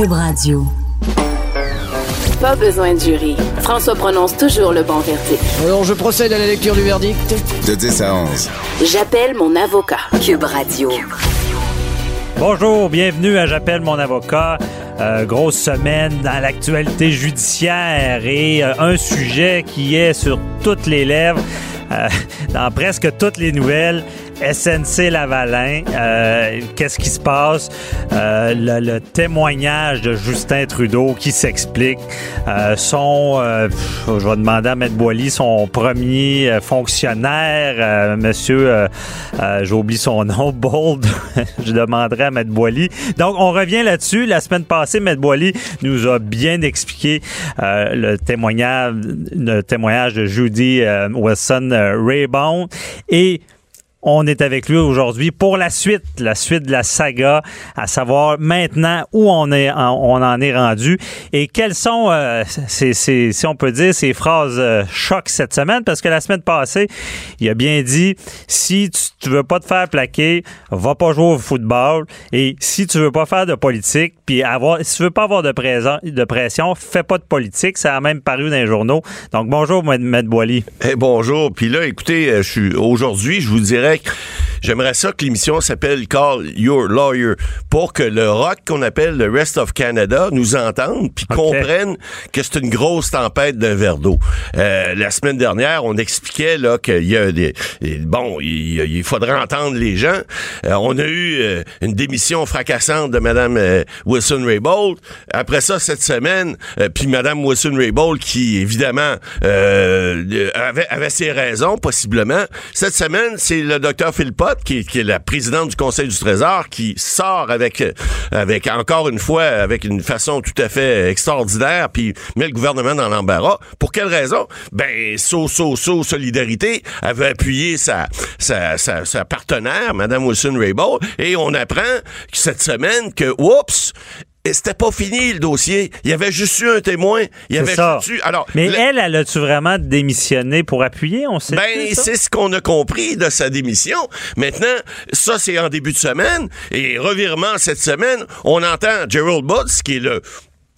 Cube Radio. Pas besoin de jury. François prononce toujours le bon verdict. Alors, je procède à la lecture du verdict. De 10 à 11. J'appelle mon avocat. Cube Radio. Bonjour, bienvenue à J'appelle mon avocat. Euh, grosse semaine dans l'actualité judiciaire et euh, un sujet qui est sur toutes les lèvres, euh, dans presque toutes les nouvelles. SNC Lavalin, euh, qu'est-ce qui se passe? Euh, le, le, témoignage de Justin Trudeau qui s'explique. Euh, son, euh, je vais demander à Maître Boily, son premier euh, fonctionnaire, euh, monsieur, j'ai oublié son nom, Bold, je demanderai à Maître Boily. Donc, on revient là-dessus. La semaine passée, Maître Boily nous a bien expliqué le témoignage, le témoignage de Judy Wilson Raybound et on est avec lui aujourd'hui pour la suite, la suite de la saga, à savoir maintenant où on est, on en est rendu et quelles sont, euh, si on peut dire, ces phrases euh, choc cette semaine, parce que la semaine passée, il a bien dit si tu, tu veux pas te faire plaquer, va pas jouer au football et si tu veux pas faire de politique, puis avoir, si tu veux pas avoir de, présent, de pression, fais pas de politique. Ça a même paru dans les journaux. Donc bonjour, M. Boily. Hey, bonjour. Puis là, écoutez, euh, je suis aujourd'hui, je vous dirais J'aimerais ça que l'émission s'appelle Call Your Lawyer pour que le rock qu'on appelle le Rest of Canada nous entende puis okay. comprenne que c'est une grosse tempête d'un verre d'eau. Euh, la semaine dernière, on expliquait là qu'il y a des bon, il, il, faudrait entendre les gens. Euh, on a eu euh, une démission fracassante de Madame Wilson Raybould. Après ça, cette semaine, puis Madame Wilson Raybould qui évidemment avait, avait ses raisons possiblement. Cette semaine, c'est le docteur Philpott qui, qui, est la présidente du Conseil du Trésor, qui sort avec, avec encore une fois, avec une façon tout à fait extraordinaire, puis met le gouvernement dans l'embarras. Pour quelle raison? Ben, so, so, so, Solidarité avait appuyé sa, sa, sa, sa partenaire, Mme Wilson-Raybould, et on apprend cette semaine que, oups, et c'était pas fini le dossier. Il y avait juste eu un témoin. Il y avait ça. juste eu. Alors, mais le... elle, elle a-tu vraiment démissionné pour appuyer? On sait. Ben, c'est ce qu'on a compris de sa démission. Maintenant, ça c'est en début de semaine et revirement cette semaine, on entend Gerald Butts qui est le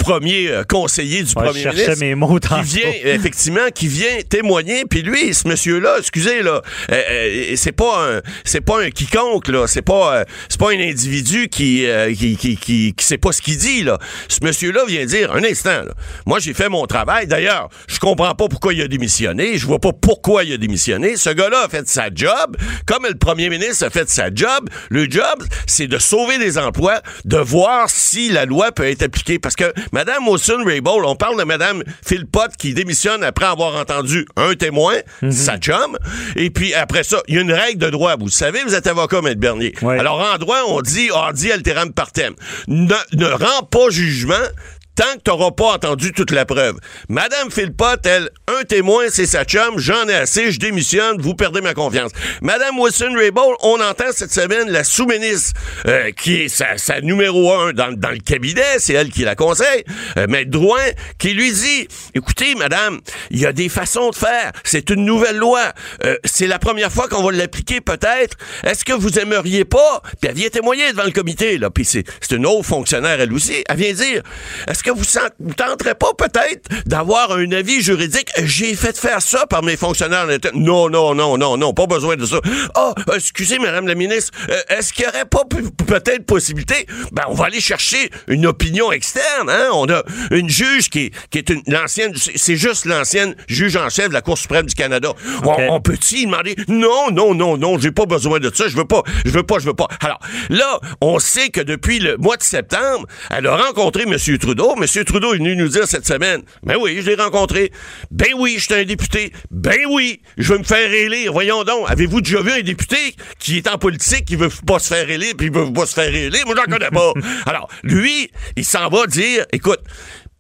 premier conseiller du ouais, premier ministre mes mots qui vient effectivement qui vient témoigner. Puis lui ce monsieur là excusez là euh, euh, c'est pas un c'est pas un quiconque là. C'est pas euh, c'est pas un individu qui, qui, qui qui qui sait pas ce qu'il dit là. Ce monsieur là vient dire un instant là, moi j'ai fait mon travail. D'ailleurs je comprends pas pourquoi il a démissionné. Je vois pas pourquoi il a démissionné. Ce gars là a fait sa job. Comme le premier ministre a fait sa job le job c'est de sauver des emplois de voir si la loi peut être appliquée. Parce que Madame Wilson Raybould, on parle de Madame Philpott qui démissionne après avoir entendu un témoin, mm -hmm. sa chum, et puis après ça, il y a une règle de droit. Vous savez, vous êtes avocat, Maître Bernier. Ouais. Alors, en droit, on dit, on dit alteram partem. Ne, ne rend pas jugement tant que t'auras pas entendu toute la preuve. Madame Philpott, elle, un témoin, c'est sa chum, j'en ai assez, je démissionne, vous perdez ma confiance. Madame Wilson Raybould, on entend cette semaine la sous-ministre, euh, qui est sa, sa, numéro un dans, dans le cabinet, c'est elle qui la conseille, euh, Maître Drouin, qui lui dit, écoutez, madame, il y a des façons de faire, c'est une nouvelle loi, euh, c'est la première fois qu'on va l'appliquer peut-être, est-ce que vous aimeriez pas, puis elle vient témoigner devant le comité, là, puis c'est une autre fonctionnaire, elle aussi, elle vient dire, est-ce que vous, vous tenterez pas peut-être d'avoir un avis juridique? J'ai fait faire ça par mes fonctionnaires. Non, non, non, non, non, pas besoin de ça. Ah, oh, excusez, Madame la ministre, euh, est-ce qu'il y aurait pas peut-être possibilité? Ben, on va aller chercher une opinion externe. Hein? On a une juge qui, qui est une l'ancienne, c'est juste l'ancienne juge en chef de la Cour suprême du Canada. Okay. On, on peut-il demander? Non, non, non, non, j'ai pas besoin de ça. Je veux pas, je veux pas, je veux pas. Alors là, on sait que depuis le mois de septembre, elle a rencontré M. Trudeau. M. Trudeau est venu nous dire cette semaine, ben oui, je l'ai rencontré. Ben oui, je suis un député. Ben oui, je veux me faire élire. Voyons donc, avez-vous déjà vu un député qui est en politique, qui veut pas se faire élire, puis il veut pas se faire élire? Moi, j'en connais pas. Alors, lui, il s'en va dire, écoute,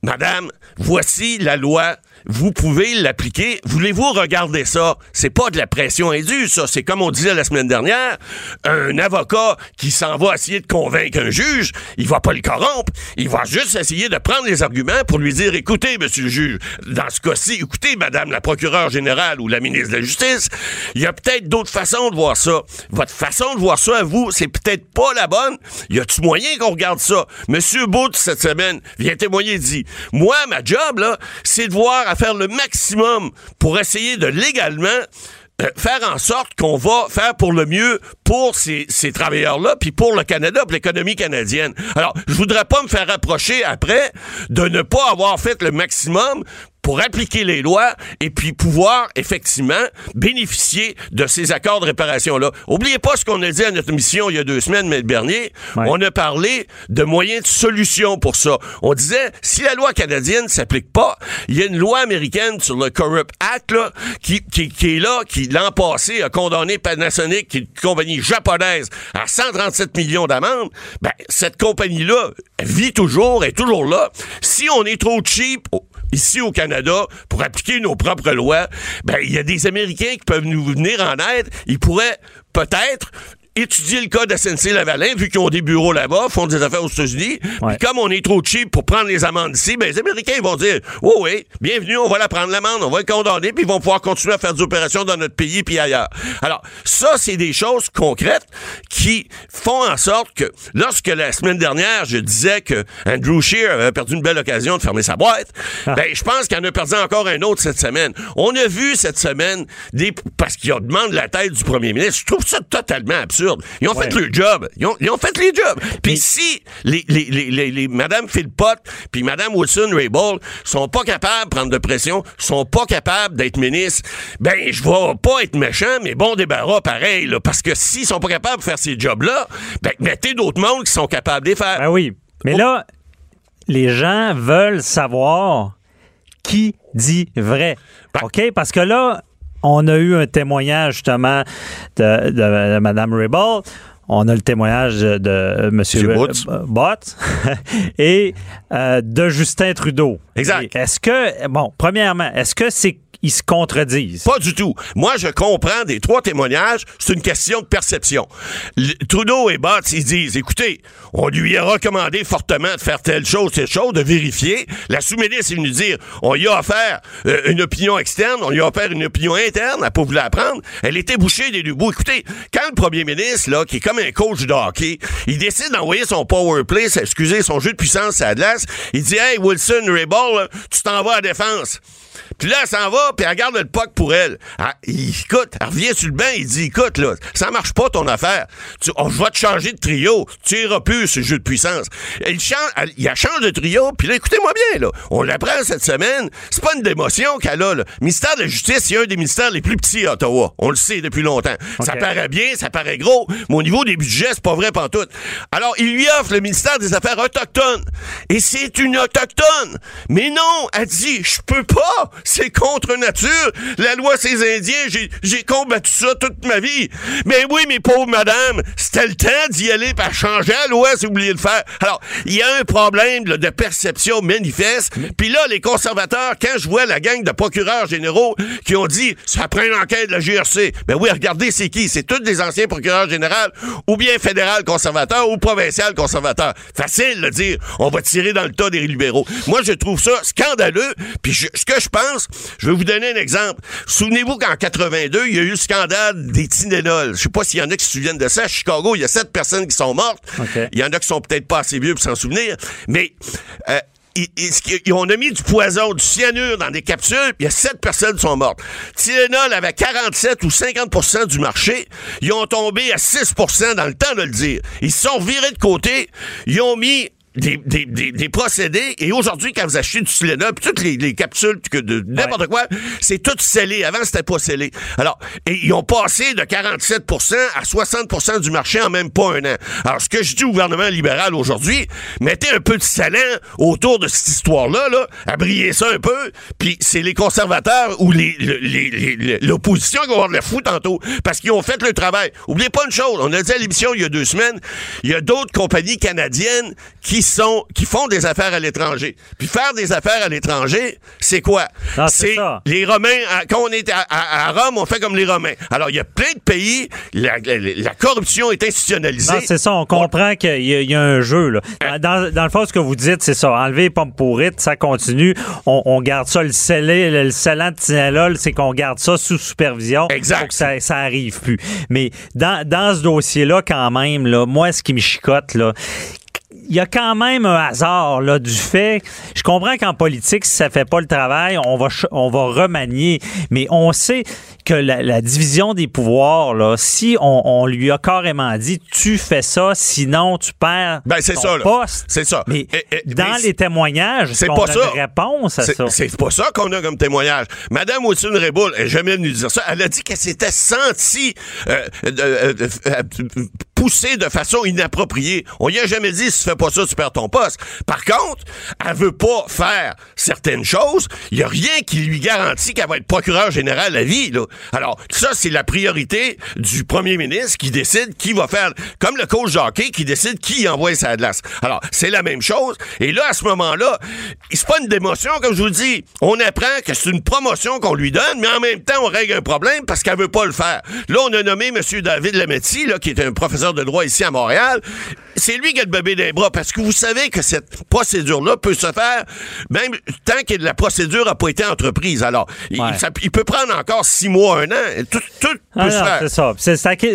Madame, voici la loi vous pouvez l'appliquer. Voulez-vous regarder ça? C'est pas de la pression indue, ça. C'est comme on disait la semaine dernière, un avocat qui s'en va essayer de convaincre un juge, il va pas le corrompre. Il va juste essayer de prendre les arguments pour lui dire, écoutez, monsieur le juge, dans ce cas-ci, écoutez, madame la procureure générale ou la ministre de la Justice, il y a peut-être d'autres façons de voir ça. Votre façon de voir ça à vous, c'est peut-être pas la bonne. Y a-tu moyen qu'on regarde ça? Monsieur Booth, cette semaine, vient témoigner, dit, moi, ma job, là, c'est de voir faire le maximum pour essayer de légalement euh, faire en sorte qu'on va faire pour le mieux pour ces, ces travailleurs-là, puis pour le Canada, pour l'économie canadienne. Alors, je voudrais pas me faire rapprocher après de ne pas avoir fait le maximum pour appliquer les lois et puis pouvoir effectivement bénéficier de ces accords de réparation-là. Oubliez pas ce qu'on a dit à notre mission il y a deux semaines, M. Bernier. Ouais. On a parlé de moyens de solution pour ça. On disait, si la loi canadienne s'applique pas, il y a une loi américaine sur le Corrupt Act là, qui, qui, qui est là, qui l'an passé a condamné Panasonic, qui est une compagnie japonaise, à 137 millions d'amendes. Ben, cette compagnie-là vit toujours, est toujours là. Si on est trop cheap, ici au Canada pour appliquer nos propres lois, ben il y a des Américains qui peuvent nous venir en aide. Ils pourraient peut-être étudier le cas de SNC-Lavalin, vu qu'ils ont des bureaux là-bas, font des affaires aux États-Unis. Ouais. Puis comme on est trop cheap pour prendre les amendes ici, ben les Américains ils vont dire Oh oui, bienvenue, on va la prendre l'amende, on va le condamner, puis ils vont pouvoir continuer à faire des opérations dans notre pays puis ailleurs. Alors, ça, c'est des choses concrètes qui font en sorte que lorsque la semaine dernière, je disais que Andrew Scheer avait perdu une belle occasion de fermer sa boîte, ben je pense qu'il en a perdu encore un autre cette semaine. On a vu cette semaine des parce qu'il demande la tête du premier ministre. Je trouve ça totalement absurde. Ils ont fait le job. Ils ont, ils ont fait les jobs. Puis si les, les, les, les, les Madame Philpott puis Madame Wilson-Raybould sont pas capables de prendre de pression, sont pas capables d'être ministres, ben je vais pas être méchant, mais bon débarras pareil. Là, parce que s'ils sont pas capables de faire ces jobs-là, ben mettez d'autres mondes qui sont capables de les faire. Ben oui. Mais là, les gens veulent savoir qui dit vrai. Ben- OK? Parce que là, on a eu un témoignage justement de, de, de Mme Ribble. On a le témoignage de, de M. Bott et euh, de Justin Trudeau. Exact. Est-ce que, bon, premièrement, est-ce que c'est ils se contredisent? Pas du tout. Moi, je comprends des trois témoignages, c'est une question de perception. Trudeau et Bott, ils disent, écoutez, on lui a recommandé fortement de faire telle chose, telle chose, de vérifier. La sous-ministre est venue dire, on y a offert euh, une opinion externe, on lui a offert une opinion interne, elle n'a pas voulu la prendre. Elle était bouchée des deux bouts. Écoutez, quand le premier ministre, là, qui est comme un coach de hockey, il décide d'envoyer son power play, excusez, son jeu de puissance à la il dit, hey, Wilson, Raybould, là, tu t'en vas à la défense. Puis là, elle s'en va, puis elle garde le puck pour elle. Ah, il- écoute, elle revient sur le banc, il dit, écoute, là, ça marche pas ton affaire. Tu, on, je vais te changer de trio. Tu iras plus ce jeu de puissance. Il change, elle, il change de trio, puis là, écoutez-moi bien, là. On l'apprend cette semaine. C'est pas une démotion qu'elle a, là. Le ministère de la Justice, c'est un des ministères les plus petits à Ottawa. On le sait depuis longtemps. Ça paraît bien, ça paraît gros, mais au niveau des budgets, c'est pas vrai pantoute. Alors, il lui offre le ministère des Affaires autochtones. Et c'est une autochtone. Mais non, elle dit, je peux pas. C'est contre nature. La loi ces Indiens, j'ai, combattu ça toute ma vie. Mais oui, mes pauvres madame, c'était le temps d'y aller par changer la loi si vous vouliez le faire. Alors, il y a un problème là, de perception manifeste. Puis là, les conservateurs, quand je vois la gang de procureurs généraux qui ont dit, ça prend une enquête de la GRC. Ben oui, regardez, c'est qui? C'est tous des anciens procureurs généraux ou bien fédéral conservateur ou provincial conservateur. Facile de dire, on va tirer dans le tas des libéraux. Moi, je trouve ça scandaleux. Puis je- ce que je pense, je vais vous donner un exemple. Souvenez-vous qu'en 82, il y a eu le scandale des Tylenol. Je sais pas s'il y en a qui se souviennent de ça. À Chicago, il y a sept personnes qui sont mortes. Il y en a qui sont peut-être pas assez vieux pour s'en souvenir. Mais euh, on a mis du poison, du cyanure dans des capsules, puis il y a sept personnes qui sont mortes. Tylenol avait 47 ou 50% du marché. Ils ont tombé à 6% dans le temps de le dire. Ils se sont virés de côté. Ils ont mis des, des, des, des procédés. Et aujourd'hui, quand vous achetez du Tylenol, puis toutes les, les capsules, que de n'importe quoi, c'est tout scellé. Avant, c'était pas scellé. Alors, et ils ont passé de 47% à 60% du marché en même pas un an. Alors, ce que je dis au gouvernement libéral aujourd'hui, mettez un peu de salin autour de cette histoire-là, là, abriez ça un peu, puis c'est les conservateurs ou les, le- les- les- les- l'opposition qui vont avoir de la fou tantôt, parce qu'ils ont fait le travail. Oubliez pas une chose, on a dit à l'émission il y a deux semaines, il y a d'autres compagnies canadiennes qui qui sont qui font des affaires à l'étranger. Puis faire des affaires à l'étranger, c'est quoi? Non, c'est les Romains. à- Quand on est à, à- à Rome, on fait comme les Romains. Alors il y a plein de pays, la, la- la corruption est institutionnalisée. C'est ça, on comprend qu'il y, a- il y a un jeu. Là. Dans, dans le fond, ce que vous dites, c'est ça. Enlever les pommes pourrites, ça continue. On, on garde ça. Le scellé, le, le scellant de Tinalol, c'est qu'on garde ça sous supervision. Exact. Pour que ça, ça arrive plus. Mais dans, dans ce dossier-là, quand même, là, moi, ce qui me chicote, là, y a quand même un hasard là, du fait. Je comprends qu'en politique, si ça fait pas le travail, on va, on va remanier. Mais on sait que la, la division des pouvoirs, là, si on, on lui a carrément dit tu fais ça, sinon tu perds Ben, ton ça, là. poste. C'est ça. Mais Et- et- dans mais les témoignages, c'est pas a ça. une réponse à ça? C'est pas ça qu'on a comme témoignage. Madame Wilson Reboul est jamais venue dire ça. Elle a dit qu'elle s'était sentie euh, euh, euh, poussée de façon inappropriée. On lui a jamais dit si tu fais pas ça, tu perds ton poste. Par contre, elle veut pas faire certaines choses. Il y a rien qui lui garantit qu'elle va être procureur général à vie. Là. Alors, ça, c'est la priorité du premier ministre qui décide qui va faire, comme le coach Jacquet qui décide qui envoie sa glace. Alors, c'est la même chose. Et là, à ce moment-là, c'est pas une démotion, comme je vous dis. On apprend que c'est une promotion qu'on lui donne, mais en même temps, on règle un problème parce qu'elle veut pas le faire. Là, on a nommé M. David Lametti, là, qui est un professeur de droit ici à Montréal. C'est lui qui a le bébé des bras parce que vous savez que cette procédure-là peut se faire même tant que la procédure n'a pas été entreprise. Alors, il- Ouais. ça- il peut prendre encore six mois, un an. Tout, tout peut Ah se non, faire. c'est ça.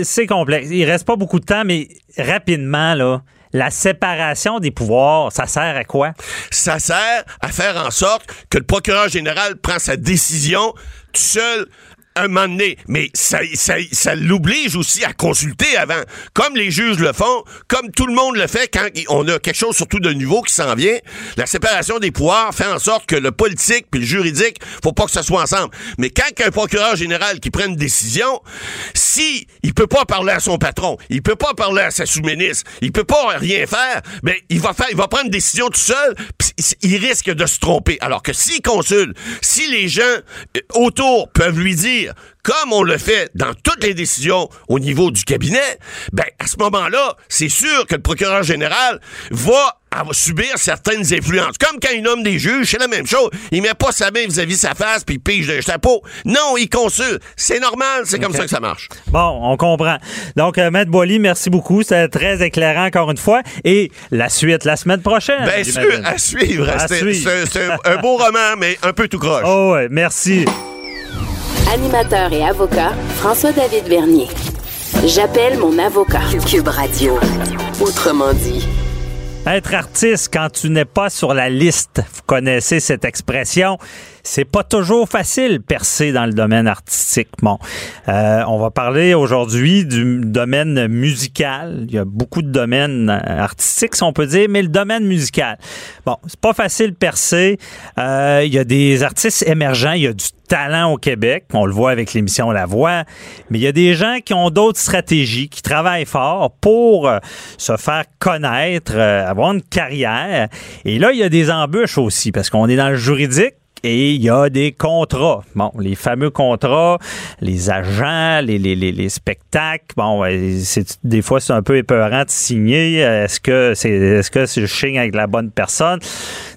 C'est- complexe. Il reste pas beaucoup de temps, mais rapidement, là, la séparation des pouvoirs, ça sert à quoi? ça sert à faire en sorte que le procureur général prend sa décision tout seul un moment donné. Mais ça, ça, l'oblige aussi à consulter avant. Comme les juges le font, comme tout le monde le fait quand on a quelque chose surtout de nouveau qui s'en vient. La séparation des pouvoirs fait en sorte que le politique puis le juridique, faut pas que ça soit ensemble. Mais quand un procureur général qui prend une décision, si il peut pas parler à son patron, il peut pas parler à sa sous-ministre, il peut pas rien faire, ben il va faire, il va prendre une décision tout seul, il risque de se tromper. Alors que s'il consulte, si les gens euh, autour peuvent lui dire, comme on le fait dans toutes les décisions au niveau du cabinet, ben à ce moment-là, c'est sûr que le procureur général va subir certaines influences. Comme quand il nomme des juges, c'est la même chose. Il met pas sa main vis-à-vis sa face puis il pige de chapeau. Non, il consulte. C'est normal, c'est comme ça que ça marche. Bon, on comprend. Donc, euh, Maître Boily, merci beaucoup. C'était très éclairant encore une fois. Et la suite, la semaine prochaine. Bien sûr, à suivre. C'est- un beau roman, mais un peu tout croche. Oh, ouais, merci. Animateur et avocat, François-David Vernier. J'appelle mon avocat. Cube Radio. Autrement dit. Être artiste quand tu n'es pas sur la liste, vous connaissez cette expression, c'est pas toujours facile percer dans le domaine artistique. Bon, euh, on va parler aujourd'hui du domaine musical. Il y a beaucoup de domaines artistiques, si on peut dire, mais le domaine musical. Bon, c'est pas facile percer. Euh, il y a des artistes émergents, il y a du talent au Québec. On le voit avec l'émission La Voix. Mais il y a des gens qui ont d'autres stratégies, qui travaillent fort pour euh, se faire connaître, euh, avoir une carrière. Et là, il y a des embûches aussi, parce qu'on est dans le juridique. Et il y a des contrats. Bon, les fameux contrats, les agents, les, les, les, les spectacles. Bon, c'est, des fois, c'est un peu épeurant de signer. Est-ce que c'est, est-ce que je signe avec la bonne personne?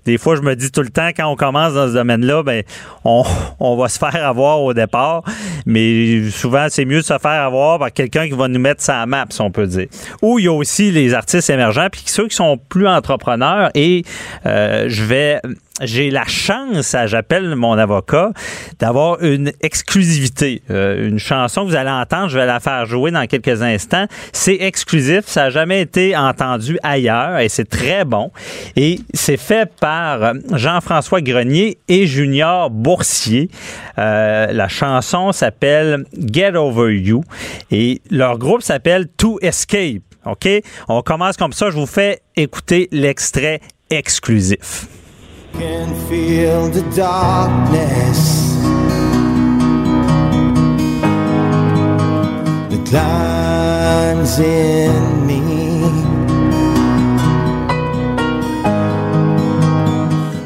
Des fois, je me dis tout le temps, quand on commence dans ce domaine-là, ben, on, on va se faire avoir au départ. Mais souvent, c'est mieux de se faire avoir par quelqu'un qui va nous mettre sa map, si on peut dire. Ou il y a aussi les artistes émergents, puis ceux qui sont plus entrepreneurs. Et euh, je vais j'ai la chance, j'appelle mon avocat, d'avoir une exclusivité. Euh, une chanson que vous allez entendre, je vais la faire jouer dans quelques instants. C'est exclusif, ça n'a jamais été entendu ailleurs et c'est très bon. Et c'est fait par euh, Jean-François Grenier et Junior Boursier. Euh, la chanson s'appelle Get Over You et leur groupe s'appelle To Escape. OK? On commence comme ça. Je vous fais écouter l'extrait exclusif.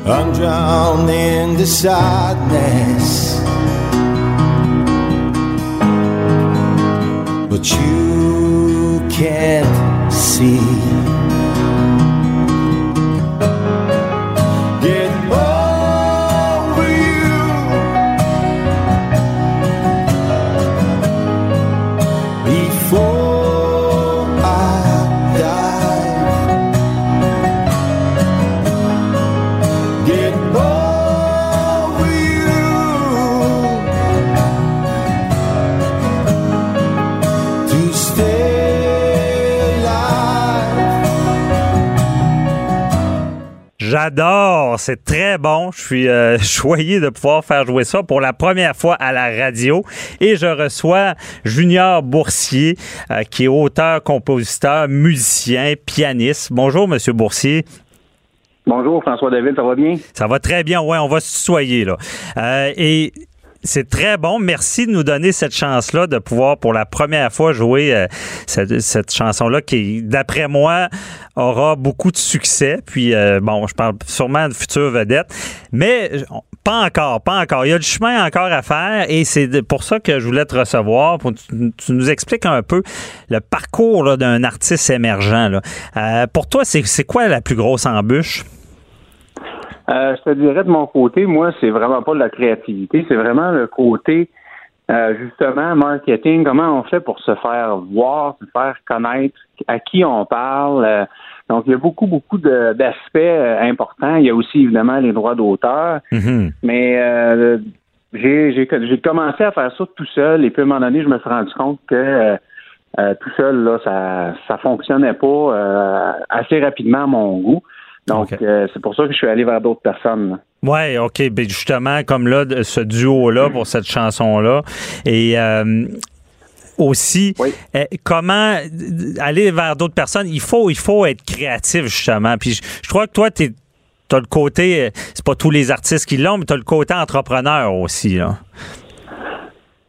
I'm drowned in the sadness, but you can't see. J'adore, c'est très bon. Je suis euh, choyé de pouvoir faire jouer ça pour la première fois à la radio. Et je reçois Junior Boursier, euh, qui est auteur, compositeur, musicien, pianiste. Bonjour, Monsieur Boursier. Bonjour François David, ça va bien? Ça va très bien, ouais, on va se tutoyer là. Euh, et c'est très bon. Merci de nous donner cette chance-là de pouvoir pour la première fois jouer euh, cette, chanson-là qui, d'après moi, aura beaucoup de succès. Puis, euh, bon, je parle sûrement de futures vedettes, mais pas encore, pas encore. Il y a du chemin encore à faire et c'est pour ça que je voulais te recevoir. Pour que tu, tu nous expliques un peu le parcours d'un artiste émergent. Là. Euh, pour toi, c'est quoi la plus grosse embûche? Euh, je te dirais de mon côté, moi, c'est vraiment pas de la créativité, c'est vraiment le côté euh, justement marketing, comment on fait pour se faire voir, se faire connaître, à qui on parle. euh, donc, il y a beaucoup, beaucoup d'aspects euh, importants. Il y a aussi évidemment les droits d'auteur. Mhm. Mais euh, j'ai commencé à faire ça tout seul et puis à un moment donné, je me suis rendu compte que euh, euh, tout seul, là, ça ça fonctionnait pas euh, assez rapidement à mon goût. Donc, euh, c'est pour ça que je suis allé vers d'autres personnes. Ouais, OK. Ben justement, comme là, ce duo-là pour cette chanson-là. Et euh, aussi, Oui. euh, comment aller vers d'autres personnes, il faut, il faut être créatif, justement. Puis je, je crois que toi, tu as le côté, euh, c'est pas tous les artistes qui l'ont, mais tu as le côté entrepreneur aussi. Là.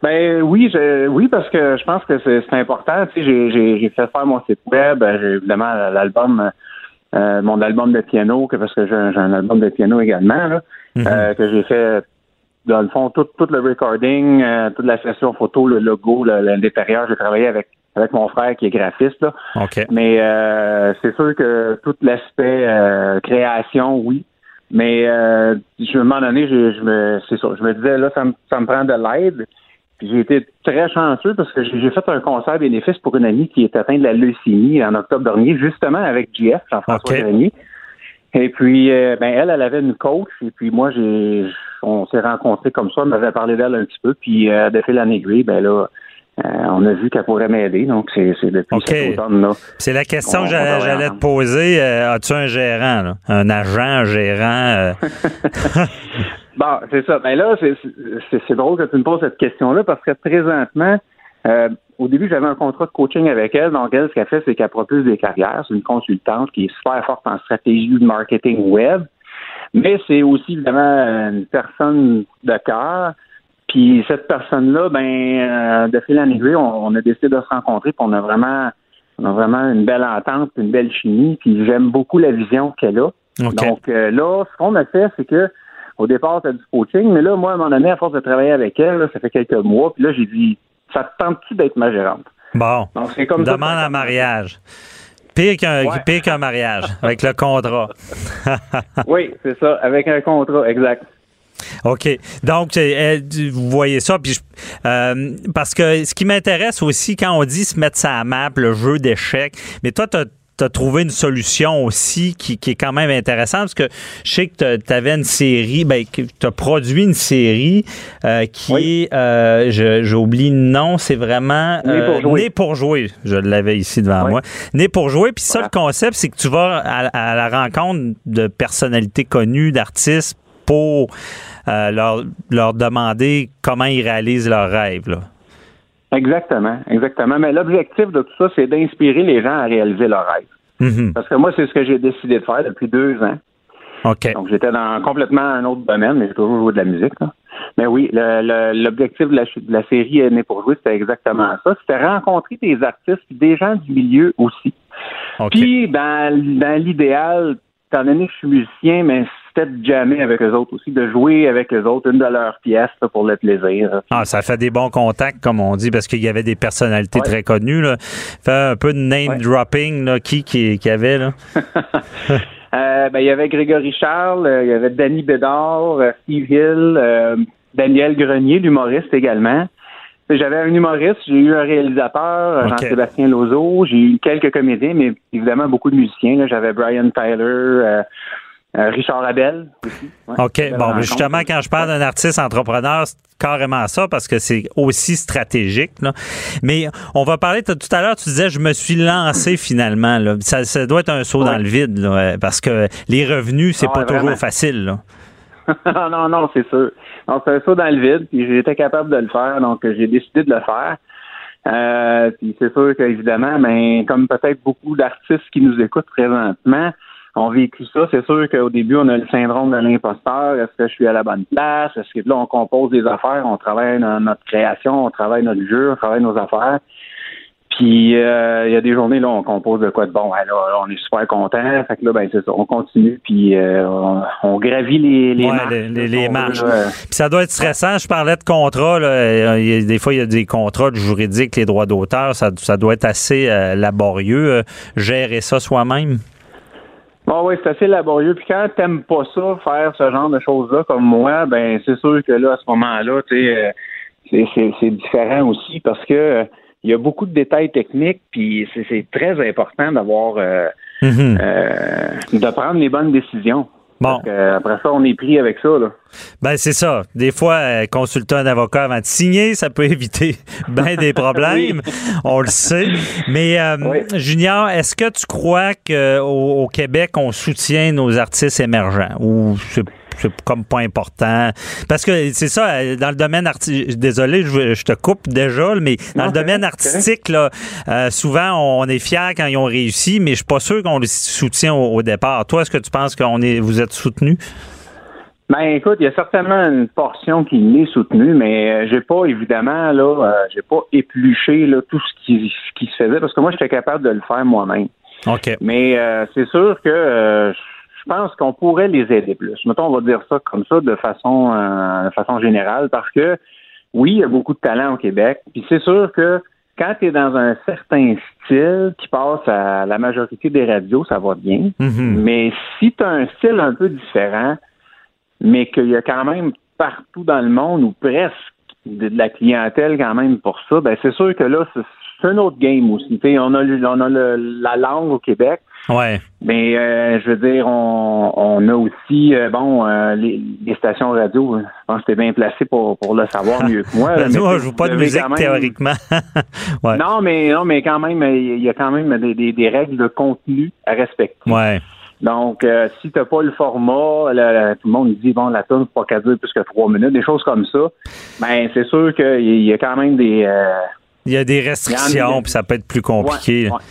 Ben oui, je, oui, parce que je pense que c'est important. Tu sais, j'ai- fait faire mon site web, j'ai évidemment l'album, euh, mon album de piano, que parce que j'ai un, album de piano également, là, euh, que j'ai fait dans le fond tout, tout le recording, euh, toute la session photo, le logo, l'intérieur. J'ai travaillé avec avec mon frère qui est graphiste là. OK. Mais euh, c'est sûr que tout l'aspect euh, création, oui. Mais euh, je, à un moment donné, je, je me, c'est ça, je me disais là, ça me, ça me prend de l'aide. Puis j'ai été très chanceux parce que j'ai fait un concert bénéfice pour une amie qui est atteinte de la leucémie en octobre dernier, justement avec JF, Jean-François OK. Grenier. Et puis, euh, ben elle, elle avait une coach, et puis moi, j'ai, on s'est rencontrés comme ça, elle m'avait parlé d'elle un petit peu, puis euh, de fil en aiguille, ben là, euh, on a vu qu'elle pourrait m'aider, donc c'est, c'est depuis cet automne-là. C'est la question On- que on j'allais te poser. Euh, As-tu un gérant, là? un agent, un gérant? Bon, c'est ça. Ben là, c'est- drôle que tu me poses cette question-là parce que présentement, euh, au début, j'avais un contrat de coaching avec elle. Donc, elle, ce qu'elle fait, c'est qu'elle propulse des carrières. C'est une consultante qui est super forte en stratégie de marketing web. Mais c'est aussi, évidemment, une personne de cœur. Puis cette personne-là, ben, euh, de fil en aiguille, on, on a décidé de se rencontrer. Puis on a vraiment, on a vraiment une belle entente, une belle chimie. Puis j'aime beaucoup la vision qu'elle a. Donc euh, là, ce qu'on a fait, c'est que au départ, c'était du coaching, mais là, moi, à un moment donné, à force de travailler avec elle, là, ça fait quelques mois, puis là, j'ai dit, ça te tente-tu d'être ma gérante? Bon. Donc, c'est comme Demande ça en mariage. Pire qu'un Ouais. pire qu'un mariage, avec le contrat. Oui, c'est ça, avec un contrat, exact. OK. Donc, vous voyez ça. Puis je- euh, parce que ce qui m'intéresse aussi, quand on dit se mettre ça à map, le jeu d'échecs, mais toi, tu as trouvé une solution aussi qui, qui est quand même intéressante parce que je sais que tu avais une série, ben, tu as produit une série euh, qui Oui. est, euh, je- j'oublie le nom, c'est vraiment Né pour jouer. Né pour jouer. Je l'avais ici devant Oui. moi. Né pour jouer. Puis ça, Voilà. le concept, c'est que tu vas à, à la rencontre de personnalités connues, d'artistes pour euh, leur, leur demander comment ils réalisent leurs rêves. Là. Exactement, exactement. Mais l'objectif de tout ça, c'est d'inspirer les gens à réaliser leurs rêves. Mhm. Parce que moi, c'est ce que j'ai décidé de faire depuis deux ans. OK. Donc, j'étais dans complètement un autre domaine, mais j'ai toujours joué de la musique. là. Mais oui, l'objectif de la, de la série Né pour jouer, c'était exactement ça. C'était rencontrer des artistes, puis des gens du milieu aussi. Puis, dans, dans l'idéal, étant donné que je suis musicien, mais c'était de jammer avec eux autres aussi, de jouer avec eux autres, une de leurs pièces là, pour le plaisir. Ah, ça fait des bons contacts, comme on dit, parce qu'il y avait des personnalités Ouais. très connues. Là. Fait un peu de name Ouais. dropping, là. Qui, qui, qui avait, là? Euh, ben, il y avait Grégory Charles, euh, il y avait Danny Bédard, euh, Steve Hill, Daniel Grenier, l'humoriste également. J'avais un humoriste, j'ai eu un réalisateur. Jean-Sébastien Lozo, j'ai eu quelques comédiens, mais évidemment beaucoup de musiciens. J'avais Brian Tyler, Richard Abel aussi. Ouais, OK. Bon, mais justement, quand je parle d'un artiste entrepreneur, c'est carrément ça parce que c'est aussi stratégique. là. Mais on va parler, tout à l'heure, tu disais, je me suis lancé finalement. Là. Ça, ça doit être un saut dans le vide là, euh, parce que les revenus, c'est Ah pas toujours facile. Là. non, non, non, c'est sûr. Donc, c'est un saut dans le vide, puis j'étais capable de le faire, donc euh, j'ai décidé de le faire. Euh, puis c'est sûr qu'évidemment, ben, comme peut-être beaucoup d'artistes qui nous écoutent présentement ont vécu ça, c'est sûr qu'au début, on a le syndrome de l'imposteur. Est-ce que je suis à la bonne place? Est-ce que là, on compose des affaires, on travaille notre création, on travaille notre jeu, on travaille nos affaires. Puis euh, il y a des journées là, on compose de quoi de bon. Là, on est super content. Fait que là, ben c'est ça, on continue puis euh, on, on gravit les, les Ouais, marches. les- les- les si on veut, marches. là. Puis ça doit être stressant. Je parlais de contrats. Là. Euh, il y a- des fois, il y a des contrats juridiques, les droits d'auteur. Ça, ça doit être assez euh, laborieux, euh, gérer ça soi-même. Bon, oui, c'est assez laborieux. Puis quand t'aimes pas ça, faire ce genre de choses-là comme moi, ben c'est sûr que là, à ce moment-là, tu sais, euh, c'est- différent aussi parce que euh, il y a beaucoup de détails techniques, puis c'est- très important d'avoir euh, Mhm. euh, de prendre les bonnes décisions. Bon. Que après ça, on est pris avec ça, là. Ben c'est ça. Des fois, euh, consulter un avocat avant de signer, ça peut éviter bien des problèmes. On le sait. Mais euh, Oui. Junior, est-ce que tu crois qu'au au Québec, on soutient nos artistes émergents? Ou c'est c'est comme pas important. Parce que c'est ça dans le domaine artistique désolé je, je te coupe déjà mais dans Non, le domaine artistique là euh, souvent on est fier quand ils ont réussi mais je suis pas sûr qu'on les soutient au, au départ. Toi est-ce que tu penses qu'on est vous êtes soutenu Ben écoute, il y a certainement une portion qui l'est soutenue, mais euh, j'ai pas évidemment là, euh, j'ai pas épluché là tout ce qui, ce qui se faisait parce que moi j'étais capable de le faire moi-même. ok. Mais euh, c'est sûr que euh, pense qu'on pourrait les aider plus. Mettons, on va dire ça comme ça de façon euh, de façon générale parce que oui, il y a beaucoup de talent au Québec. Puis c'est sûr que quand tu es dans un certain style qui passe à la majorité des radios, ça va bien. Mhm. Mais si tu as un style un peu différent, mais qu'il y a quand même partout dans le monde ou presque de, la clientèle quand même pour ça, ben c'est sûr que là, c'est un autre game aussi. Tu sais, on a, on a le- la langue au Québec, ouais mais euh, je veux dire, on, on a aussi, euh, bon, euh, les, les stations radio, je pense que tu es bien placé pour, pour le savoir mieux que moi. Ben, je joue pas de musique même- théoriquement. ouais. Non, mais non, mais quand même, il y a quand même des, des, des règles de contenu à respecter. Ouais. Donc, euh, si t'as pas le format, le- le- tout le monde dit bon, la tune pas qu'elle dure plus que trois minutes, des choses comme ça. Ben, c'est sûr qu'il y a quand même des. euh, Il y a des restrictions, puis ça peut être plus compliqué. Ouais, là. ouais.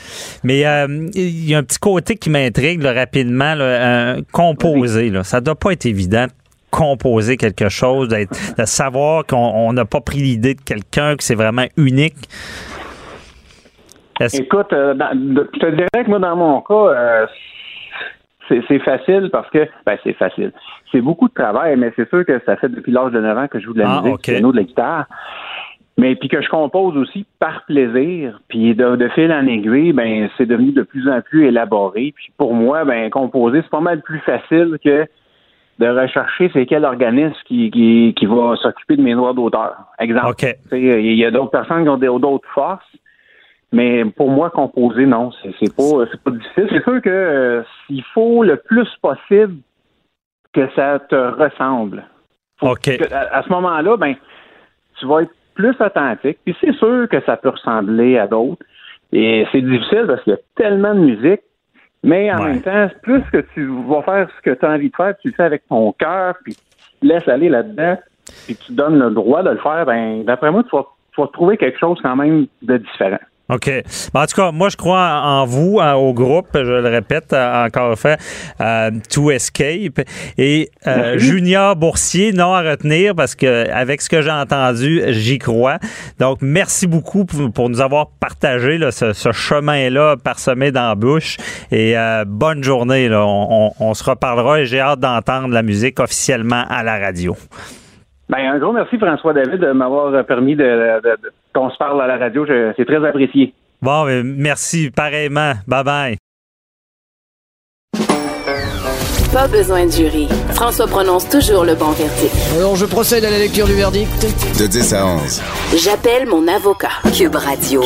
Mais euh, il y a un petit côté qui m'intrigue rapidement. Là, euh, composer, là, ça doit pas être évident de composer quelque chose, d'être- de savoir qu'on on n'a pas pris l'idée de quelqu'un, que c'est vraiment unique. Écoute, euh, dans- de- je te dirais que moi, dans mon cas, euh, c'est facile parce que. Ben, c'est facile. C'est beaucoup de travail, mais c'est sûr que ça fait depuis l'âge de 9 ans que je joue de la Ah, musique, ok. du piano, de la guitare. Mais puis que je compose aussi par plaisir, puis de, de fil en aiguille, ben c'est devenu de plus en plus élaboré. Puis pour moi, ben composer c'est pas mal plus facile que de rechercher c'est quel organisme qui, qui, qui va s'occuper de mes droits d'auteur. Exemple. OK. Tu sais, Il y a d'autres personnes qui ont d'autres forces, mais pour moi, composer, non, c'est c'est pas, c'est pas difficile. C'est sûr que euh, il faut le plus possible que ça te ressemble. Faut OK. que- à, à ce moment-là, ben, tu vas être plus authentique. Puis c'est sûr que ça peut ressembler à d'autres. Et c'est difficile parce qu'il y a tellement de musique. Mais en Ouais. même temps, plus que tu vas faire ce que tu as envie de faire, tu le fais avec ton cœur, puis tu laisses aller là-dedans, puis tu donnes le droit de le faire, ben d'après moi, tu vas, tu vas trouver quelque chose quand même de différent. OK. Ben, en tout cas, moi, je crois en vous, en- au groupe, je le répète euh, encore une fois, euh, To Escape. Et euh, Junior Boursier, non à retenir, parce que avec ce que j'ai entendu, j'y crois. Donc, merci beaucoup pour, pour nous avoir partagé là, ce, ce chemin-là parsemé d'embûches. Et euh, bonne journée. Là. On, on- on se reparlera et j'ai hâte d'entendre la musique officiellement à la radio. Ben, un gros merci, François David, de m'avoir permis de, de- de- qu'on se parle à la radio. C'est très apprécié. Bon, merci pareillement. Bye-bye. Pas besoin de jury. François prononce toujours le bon verdict. Alors je procède à la lecture du verdict. De 10 à 11. J'appelle mon avocat. Cube Radio.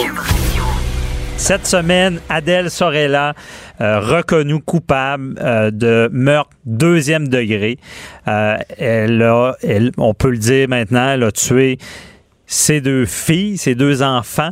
Cette semaine, Adèle Sorella, euh, reconnue coupable euh, de meurtre deuxième degré. Euh, elle a, elle, on peut le dire maintenant, elle a tué ses deux filles, ses deux enfants.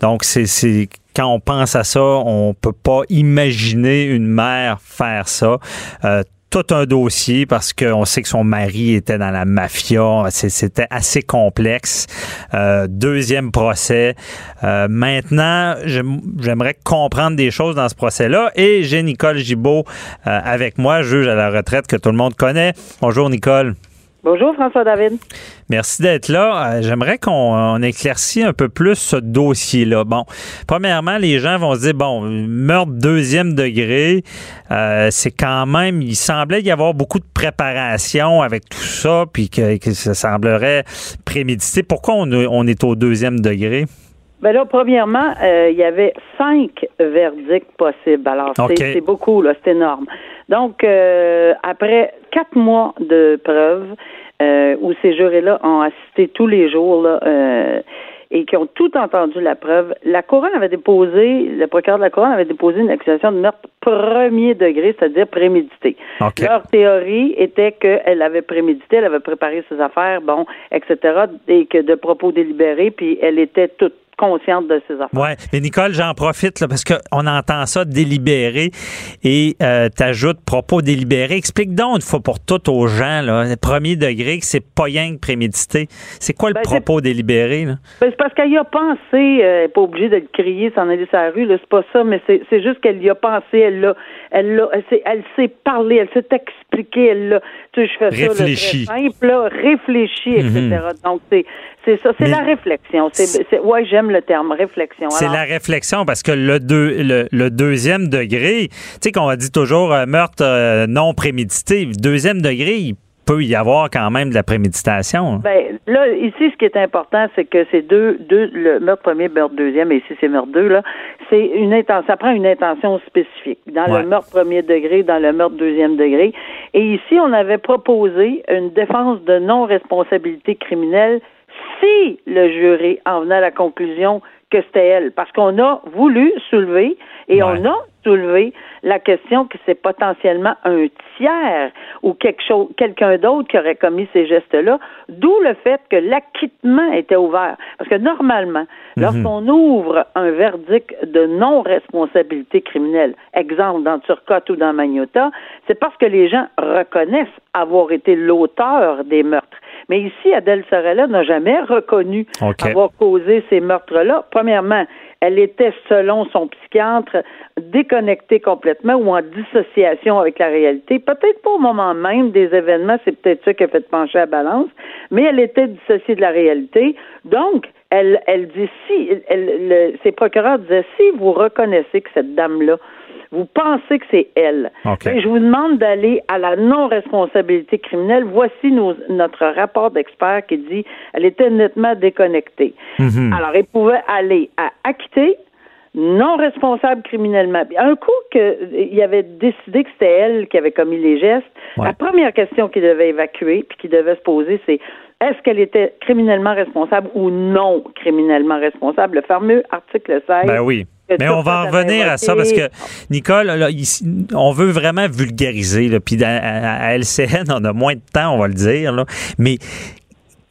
Donc, c'est, quand on pense à ça, on peut pas imaginer une mère faire ça. Euh, tout un dossier parce qu'on sait que son mari était dans la mafia. C'était assez complexe. Euh, deuxième procès. Euh, maintenant, j'aime- j'aimerais comprendre des choses dans ce procès-là. Et j'ai Nicole Gibault euh, avec moi, juge à la retraite que tout le monde connaît. Bonjour, Nicole. Bonjour François David. Merci d'être là. Euh, J'aimerais qu'on on éclaircisse un peu plus ce dossier-là. Bon, premièrement, les gens vont se dire, bon, meurtre deuxième degré, euh, c'est quand même, il semblait y avoir beaucoup de préparation avec tout ça, puis que, que ça semblerait prémédité. Pourquoi on, on est au deuxième degré? Ben là, premièrement, euh, il y avait cinq verdicts possibles. Alors, c'est beaucoup, là, c'est énorme. Donc, euh, après quatre mois de preuves, euh, où ces jurés-là ont assisté tous les jours, là, euh, et qui ont tout entendu la preuve, la couronne avait déposé, le procureur de la couronne avait déposé une accusation de meurtre premier degré, c'est-à-dire prémédité. Leur théorie était qu'elle avait prémédité, elle avait préparé ses affaires, bon, etc., et que de propos délibérés, puis elle était toute consciente de ses affaires. Ouais, mais Nicole, j'en profite là, parce qu'on entend ça délibéré et euh, t'ajoutes propos délibérés. Explique donc une fois pour toutes aux gens, là, le premier degré, que c'est pas rien que prémédité. C'est quoi le Ben, propos délibéré? Ben, c'est parce qu'elle y a pensé, euh, elle n'est pas obligée de le crier, s'en aller sur la rue, c'est pas ça, mais c'est, juste qu'elle y a pensé, elle l'a, elle l'a, elle elle s'est parlé, elle s'est expliquée, elle l'a, tu sais, je fais ça, là, très Réfléchi. simple, là, réfléchi, etc. Mhm. Donc, c'est, c'est ça, c'est la réflexion. C'est, ouais, j'aime le terme, réflexion. C'est la réflexion parce que le, deux, le, le deuxième degré, tu sais qu'on dit toujours euh, meurtre euh, non prémédité. Deuxième degré, il peut y avoir quand même de la préméditation. Ben, là, ici, ce qui est important, c'est que c'est deux, deux, le meurtre premier, meurtre deuxième, et ici, c'est meurtre deux, là, c'est une intention, ça prend une intention spécifique. Dans Ouais. le meurtre premier degré, dans le meurtre deuxième degré. Et ici, on avait proposé une défense de non-responsabilité criminelle si le jury en venait à la conclusion que c'était elle. Parce qu'on a voulu soulever et Ouais. on a soulevé la question que c'est potentiellement un tiers ou quelque chose, quelqu'un d'autre qui aurait commis ces gestes-là, d'où le fait que l'acquittement était ouvert. Parce que normalement, lorsqu'on ouvre un verdict de non-responsabilité criminelle, exemple dans Turcotte ou dans Magnota, c'est parce que les gens reconnaissent avoir été l'auteur des meurtres. Mais ici, Adèle Sorella n'a jamais reconnu avoir causé ces meurtres-là. Premièrement, elle était, selon son psychiatre, déconnectée complètement ou en dissociation avec la réalité. Peut-être pas au moment même des événements, c'est peut-être ça qui a fait pencher la balance, mais elle était dissociée de la réalité. Donc, elle, elle dit si, elle, le- ses procureurs disaient si vous reconnaissez que cette dame-là, vous pensez que c'est elle. OK. Ben, je vous demande d'aller à la non-responsabilité criminelle. Voici nos- notre rapport d'expert qui dit elle était nettement déconnectée. Mhm. Alors, elle pouvait aller à acquitter, non responsable criminellement. Un coup qu'il avait décidé que c'était elle qui avait commis les gestes, Ouais. la première question qu'il devait évacuer puis qu'il devait se poser, c'est est-ce qu'elle était criminellement responsable ou non criminellement responsable? Le fameux article 16. Ben oui. Mais on va en revenir à ça parce que, Nicole, là, ici, on veut vraiment vulgariser. Là, puis à, LCN, on a moins de temps, on va le dire. Là, mais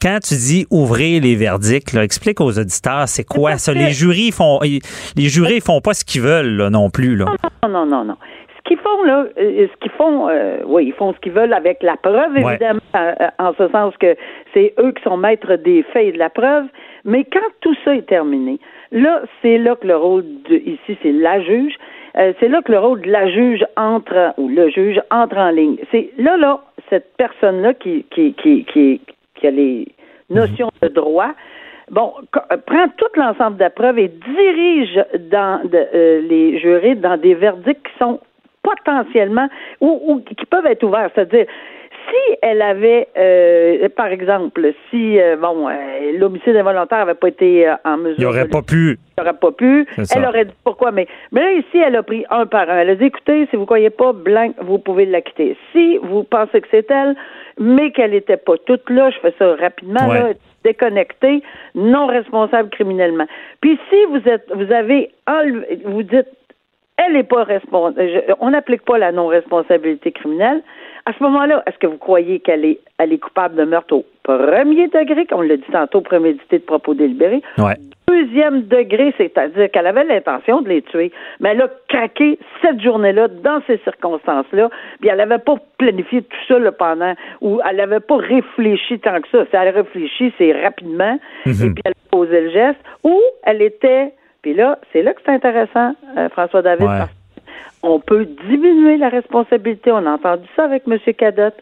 quand tu dis ouvrir les verdicts, là, explique aux auditeurs, c'est quoi ça? Les jurys font les jurés font pas ce qu'ils veulent là, non plus. Là. Non, non, non, non. Ce qu'ils font, là, euh, ce qu'ils font, euh, oui, ils font ce qu'ils veulent avec la preuve, évidemment, euh, en ce sens que c'est eux qui sont maîtres des faits et de la preuve. Mais quand tout ça est terminé, là, c'est là que le rôle de, ici, c'est la juge. euh, c'est là que le rôle de la juge entre, ou le juge entre en ligne. C'est là, là, cette personne-là qui, qui, qui, qui, qui a les notions de droit, bon, euh, prend tout l'ensemble de la preuve et dirige dans de, euh, les jurés dans des verdicts qui sont potentiellement ou, ou qui peuvent être ouverts. C'est-à-dire, si elle avait, euh, par exemple, si euh, bon, euh, l'homicide involontaire n'avait pas été en mesure, Il aurait de- pas pu. il aurait pas pu. Elle aurait dit pourquoi, mais mais là ici, elle a pris un par un. Elle a dit écoutez, si vous croyez pas blanc, vous pouvez l'acquitter. Si vous pensez que c'est elle, mais qu'elle était pas toute là, je fais ça rapidement Ouais. là, déconnectée, non responsable criminellement. Puis si vous êtes, vous avez enlevé, vous dites elle n'est pas responsable. On n'applique pas la non-responsabilité criminelle. À ce moment-là, est-ce que vous croyez qu'elle est, elle est coupable de meurtre au premier degré, comme on l'a dit tantôt, prémédité de propos délibérés? Ouais. Deuxième degré, c'est-à-dire qu'elle avait l'intention de les tuer, mais elle a craqué cette journée-là, dans ces circonstances-là, puis elle n'avait pas planifié tout ça pendant, ou elle n'avait pas réfléchi tant que ça. Si elle réfléchit, c'est rapidement, et puis elle a posé le geste, ou elle était, puis là, c'est là que c'est intéressant, euh, François David, Ouais. parce on peut diminuer la responsabilité. On a entendu ça avec M. Cadotte.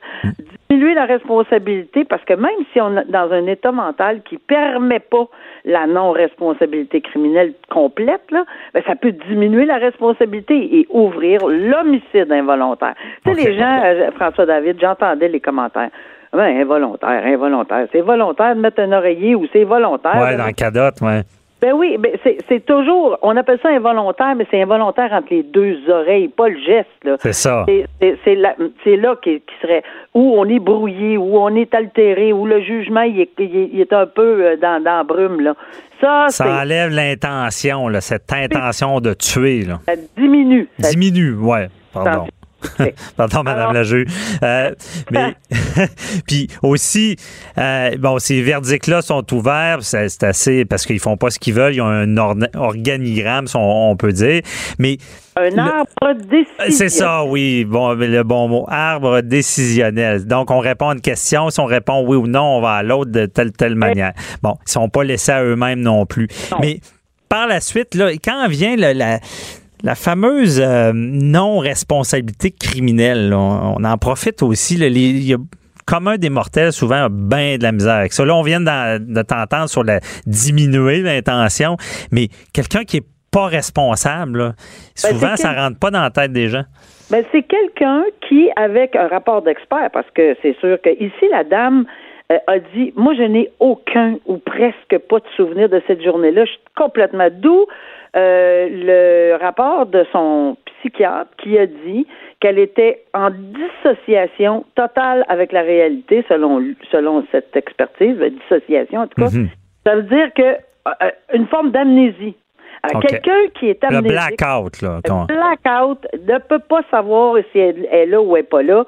Diminuer la responsabilité parce que même si on est dans un état mental qui permet pas la non-responsabilité criminelle complète, là, ben, ça peut diminuer la responsabilité et ouvrir l'homicide involontaire. Tu sais, les gens, euh, François David, j'entendais les commentaires. Ben, involontaire, involontaire. C'est volontaire de mettre un oreiller ou c'est volontaire. Ouais, dans mettre- Cadotte, ouais. Ben oui, ben c'est, c'est toujours, on appelle ça involontaire, mais c'est involontaire entre les deux oreilles, pas le geste. Là. C'est ça. C'est, là, là qui, serait où on est brouillé, où on est altéré, où le jugement il est, il un peu euh, dans, dans la brume. Là. Ça, Ça enlève l'intention, là, cette intention de tuer. Là. ça diminue. Ça Diminue, ouais. Pardon. Pardon, Madame Alors- la juge. Euh, mais puis aussi, euh, bon, ces verdicts-là sont ouverts. C'est assez parce qu'ils font pas ce qu'ils veulent. Ils ont un organigramme, on, peut dire. Mais Un arbre décision. c'est ça, oui. Bon, le bon mot, arbre décisionnel. Donc, on répond à une question. Si on répond oui ou non, on va à l'autre de telle telle manière. Bon, ils sont pas laissés à eux-mêmes non plus. Mais par la suite, là, quand vient le- la la fameuse euh, non-responsabilité criminelle, là, on, on en profite aussi. là, les- Il y a commun des mortels, souvent, a bien de la misère avec ça. Là, on vient de t'entendre sur la diminuer l'intention, mais quelqu'un qui est pas responsable, là, souvent, Ben, ça rentre pas dans la tête des gens. Ben, c'est quelqu'un qui, avec un rapport d'expert, parce que c'est sûr que ici, la dame euh, a dit Moi, je n'ai aucun ou presque pas de souvenir de cette journée-là. Je suis complètement d'où euh, le rapport de son psychiatre qui a dit qu'elle était en dissociation totale avec la réalité, selon, selon cette expertise, la dissociation en tout cas. Mhm. Ça veut dire que euh, une forme d'amnésie. Euh. Quelqu'un qui est Le amnésique. blackout, là. qu'on- Blackout ne peut pas savoir si elle est là ou elle n'est pas là.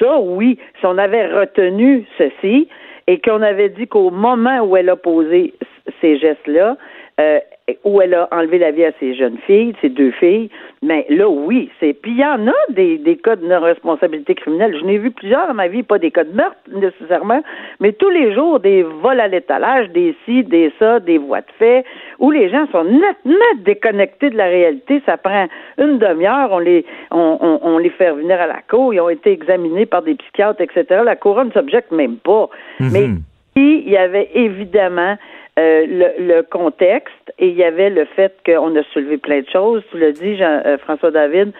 Ça, oui, si on avait retenu ceci et qu'on avait dit qu'au moment où elle a posé ces gestes-là, euh, où elle a enlevé la vie à ses jeunes filles, ses deux filles, mais là, oui, c'est. Puis il y en a des, des cas de non-responsabilité criminelle. Je n'ai vu plusieurs dans ma vie, pas des cas de meurtre nécessairement, mais tous les jours, des vols à l'étalage, des ci, des ça, des voies de fait, où les gens sont nettement déconnectés de la réalité. Ça prend une demi-heure, on les, on, on, on les fait revenir à la cour, ils ont été examinés par des psychiatres, etc. La couronne ne s'objecte même pas. Mais puis, il y avait évidemment euh, le, le contexte et il y avait le fait qu'on a soulevé plein de choses. Tu l'as dit, Jean, euh, François David.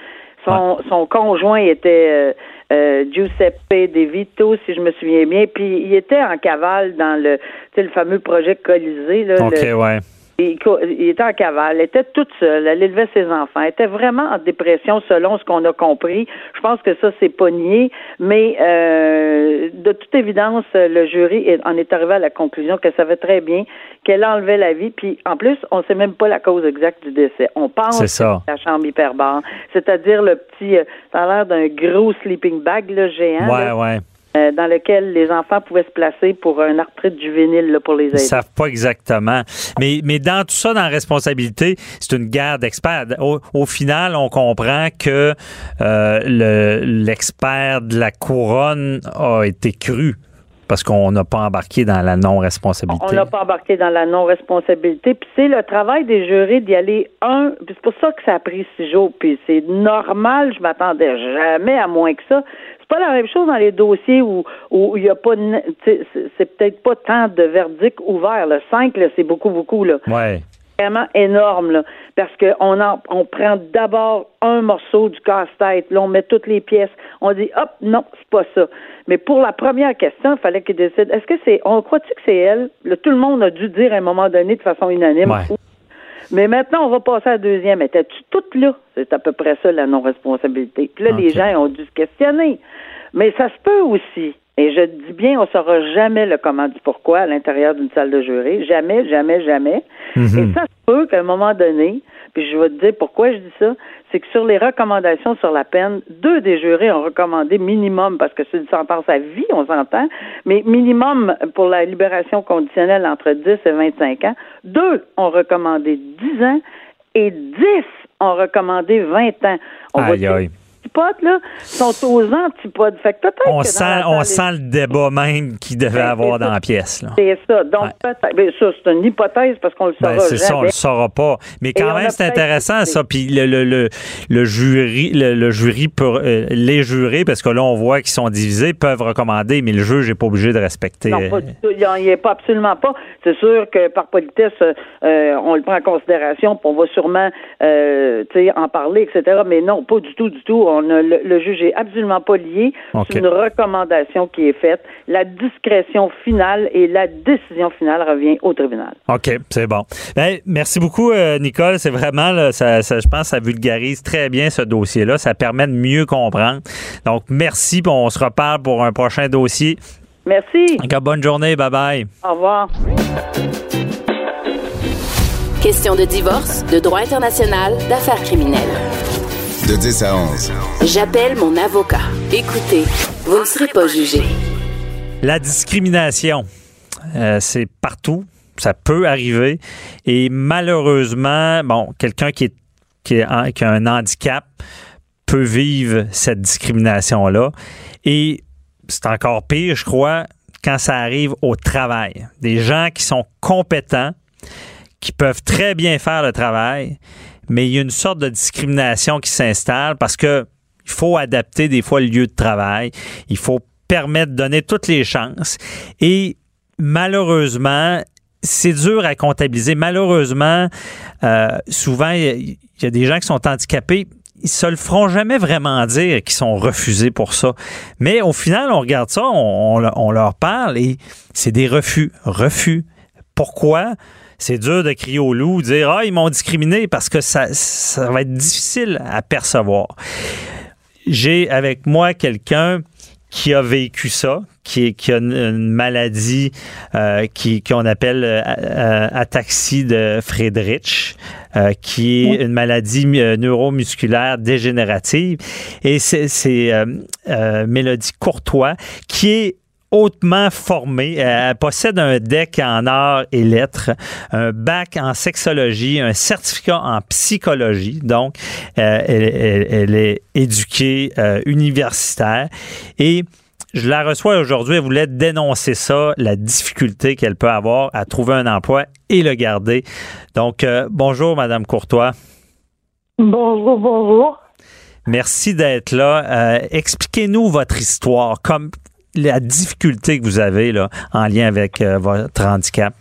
Son, son conjoint était euh, euh, Giuseppe De Vito, si je me souviens bien. Puis il était en cavale dans le, le fameux projet Colisée. Là, OK, le- ouais. Il, il était en cavale, elle était toute seule, elle élevait ses enfants, elle était vraiment en dépression selon ce qu'on a compris. Je pense que ça, c'est pas nié, mais euh, de toute évidence, le jury en est arrivé à la conclusion qu'elle savait très bien qu'elle enlevait la vie, puis en plus, on sait même pas la cause exacte du décès. On pense C'est ça. que la chambre hyperbare, c'est-à-dire le petit, euh, ça a l'air d'un gros sleeping bag, le géant, Ouais, là, ouais. Euh, dans lequel les enfants pouvaient se placer pour un arthrite juvénile là, pour les Ils aider. savent pas exactement. Mais, mais dans tout ça, dans la responsabilité, c'est une guerre d'experts. Au, au final, on comprend que euh, le- l'expert de la couronne a été cru parce qu'on n'a pas embarqué dans la non-responsabilité. On n'a pas embarqué dans la non-responsabilité. Puis c'est le travail des jurés d'y aller un. Puis c'est pour ça que ça a pris six jours. Puis c'est normal. Je m'attendais jamais à moins que ça. C'est pas la même chose dans les dossiers où où il y a pas. C'est peut-être pas tant de verdicts ouverts. Le cinq, là, c'est beaucoup beaucoup là. Ouais. vraiment énorme, là, parce qu'on on prend d'abord un morceau du casse-tête, là, on met toutes les pièces, on dit, hop, non, c'est pas ça. Mais pour la première question, il fallait qu'il décide, est-ce que c'est, on croit-tu que c'est elle? tout le monde a dû dire à un moment donné de façon unanime. Mais maintenant, on va passer à la deuxième. Étais-tu toute là? C'est à peu près ça, la non-responsabilité. Puis là, les gens ont dû se questionner. Mais ça se peut aussi. Et je dis bien, on saura jamais le comment du pourquoi à l'intérieur d'une salle de jury. Jamais, jamais, jamais. Mhm. Et ça se peut qu'à un moment donné, puis je vais te dire pourquoi je dis ça, c'est que sur les recommandations sur la peine, deux des jurés ont recommandé minimum, parce que c'est une sentence à vie, on s'entend, mais minimum pour la libération conditionnelle entre 10 et 25 ans. Deux ont recommandé 10 ans et 10 ont recommandé 20 ans. On aïe, aïe antipodes, là, sont aux antipodes. Fait que peut-être on sent, on sent le débat même qu'il devait ben, avoir dans la pièce. C'est ça. Donc, peut-être. Ben, ça, c'est une hypothèse parce qu'on le saura ben, C'est ça, on le saura pas. Mais quand même, c'est intéressant, ça. Puis le, le, le, le, jury, le, jury pour, euh, les jurés, parce que là, on voit qu'ils sont divisés, peuvent recommander, mais le juge n'est pas obligé de respecter. Non, pas du tout. Il n'y est pas absolument pas. C'est sûr que par politesse, euh, on le prend en considération, puis on va sûrement euh, en parler, etc. Mais non, pas du tout, du tout le, juge est absolument pas lié. C'est une recommandation qui est faite. La discrétion finale et la décision finale revient au tribunal. OK, c'est bon. Ben, merci beaucoup, euh, Nicole. C'est vraiment, ça, je pense, ça vulgarise très bien ce dossier-là. Ça permet de mieux comprendre. Donc, merci. On se reparle pour un prochain dossier. Merci. bonne journée. Bye bye. Au revoir. Question de divorce, de droit international, d'affaires criminelles. De 10 à 11. J'appelle mon avocat. Écoutez, vous ne serez pas jugé. La discrimination, euh, c'est partout. Ça peut arriver. Et malheureusement, bon, quelqu'un qui, qui, a un handicap peut vivre cette discrimination-là. Et c'est encore pire, je crois, quand ça arrive au travail. Des gens qui sont compétents, qui peuvent très bien faire le travail, mais il y a une sorte de discrimination qui s'installe parce que il faut adapter des fois le lieu de travail, il faut permettre de donner toutes les chances et malheureusement c'est dur à comptabiliser. Malheureusement, euh, souvent, il y, a des gens qui sont handicapés, ils se le feront jamais vraiment dire qu'ils sont refusés pour ça. Mais au final, on regarde ça, on, on leur parle et c'est des refus. Refus. Pourquoi? C'est dur de crier au loup, dire Ah, ils m'ont discriminé parce que ça, ça va être difficile à percevoir. J'ai avec moi quelqu'un qui a vécu ça, qui, qui a une, maladie euh, qui qu'on appelle euh, euh, ataxie de Friedrich, qui est une maladie neuromusculaire dégénérative. Et c'est Mélodie Courtois qui est hautement formée. Elle possède un DEC en arts et lettres, un bac en sexologie, un certificat en psychologie. Donc, euh, elle, est éduquée euh, universitaire et je la reçois aujourd'hui. Elle voulait dénoncer ça, la difficulté qu'elle peut avoir à trouver un emploi et le garder. Donc, euh, bonjour, Madame Courtois. Bonjour, bonjour. Merci d'être là. Expliquez-nous votre histoire. Comme la difficulté que vous avez là, en lien avec euh, votre handicap?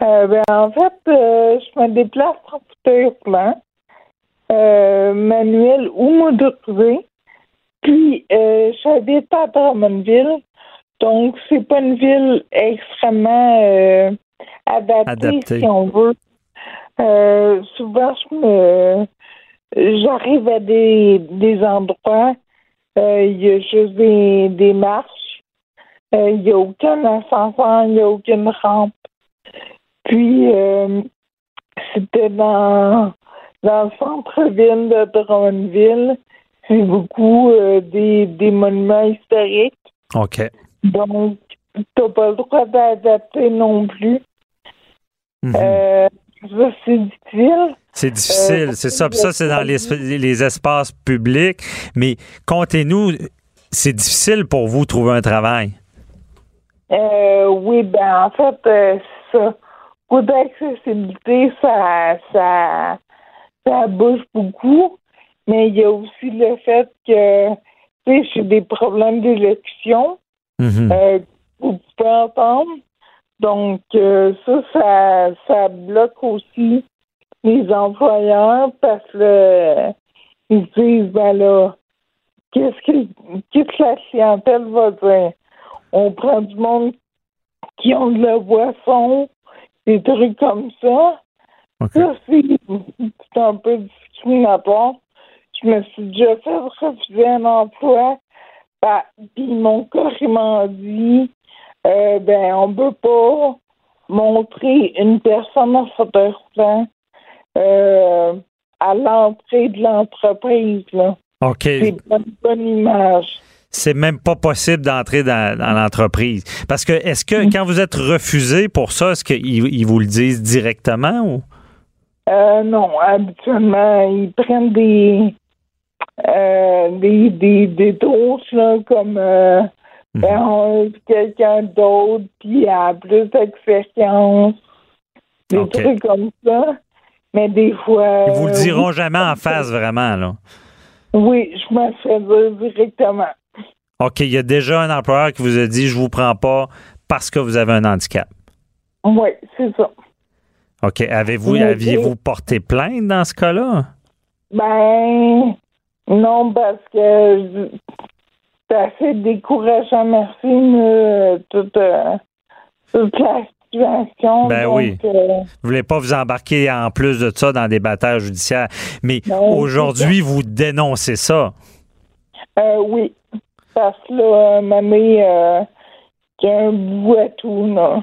Euh, ben, en fait, euh, je me déplace en fauteuil roulant, manuel ou motorisé. Puis, j'habite à Drummondville. Donc, c'est pas une ville extrêmement adaptée, si on veut. souvent, je me j'arrive à des, des endroits il y a juste des, des marches. Euh, il n'y a aucun ascenseur, il n'y a aucune rampe. Puis, euh, c'était dans, dans le centre-ville de Drummondville. C'est beaucoup des, des monuments historiques. OK. Donc, tu n'as pas le droit d'adapter non plus. Mhm. C'est difficile. C'est difficile, euh, c'est ça. Puis ça, c'est dans les, les, espaces publics. Mais comptez-nous, c'est difficile pour vous de trouver un travail. Euh, oui, ben en fait, euh, ça. Pour d'accessibilité, ça, ça, ça bouge beaucoup. Mais il y a aussi le fait que, tu sais, j'ai des problèmes d'élection. Mm -hmm. vous pouvez entendre. Donc, euh, ça, ça, ça bloque aussi les employeurs parce que ils disent, ben là, qu'est-ce que, qu'est-ce que la clientèle va dire? On prend du monde qui ont de la boisson, des trucs comme ça. Ça, c'est, c'est un peu discriminatoire. Je me suis déjà fait refuser un emploi. Ben, puis ils m'ont carrément dit euh, ben on peut pas montrer une personne en fauteuil euh, à l'entrée de l'entreprise. Là. OK. C'est pas une bonne image. C'est même pas possible d'entrer dans, dans l'entreprise. Parce que, est-ce que quand vous êtes refusé pour ça, est-ce qu'ils ils vous le disent directement ou? Euh, non, habituellement, ils prennent des euh, des, des, des trousses, là, comme euh, on veut quelqu'un d'autre, puis a plus d'expérience, des trucs comme ça. Mais des fois. Ils vous le euh, diront jamais en face, vraiment, là. Oui, je me fais dire directement. OK, il y a déjà un employeur qui vous a dit je vous prends pas parce que vous avez un handicap. Oui, c'est ça. OK. Avez-vous, aviez-vous porté plainte dans ce cas-là? Ben, non, parce que c'est assez décourageant, merci, mais toute, euh, toute la situation. Ben donc, oui. euh, Vous voulez pas vous embarquer en plus de ça dans des batailles judiciaires. Mais Non, aujourd'hui, vous dénoncez ça. euh, oui, parce que là, mamie, euh, y a un bout à tout, là.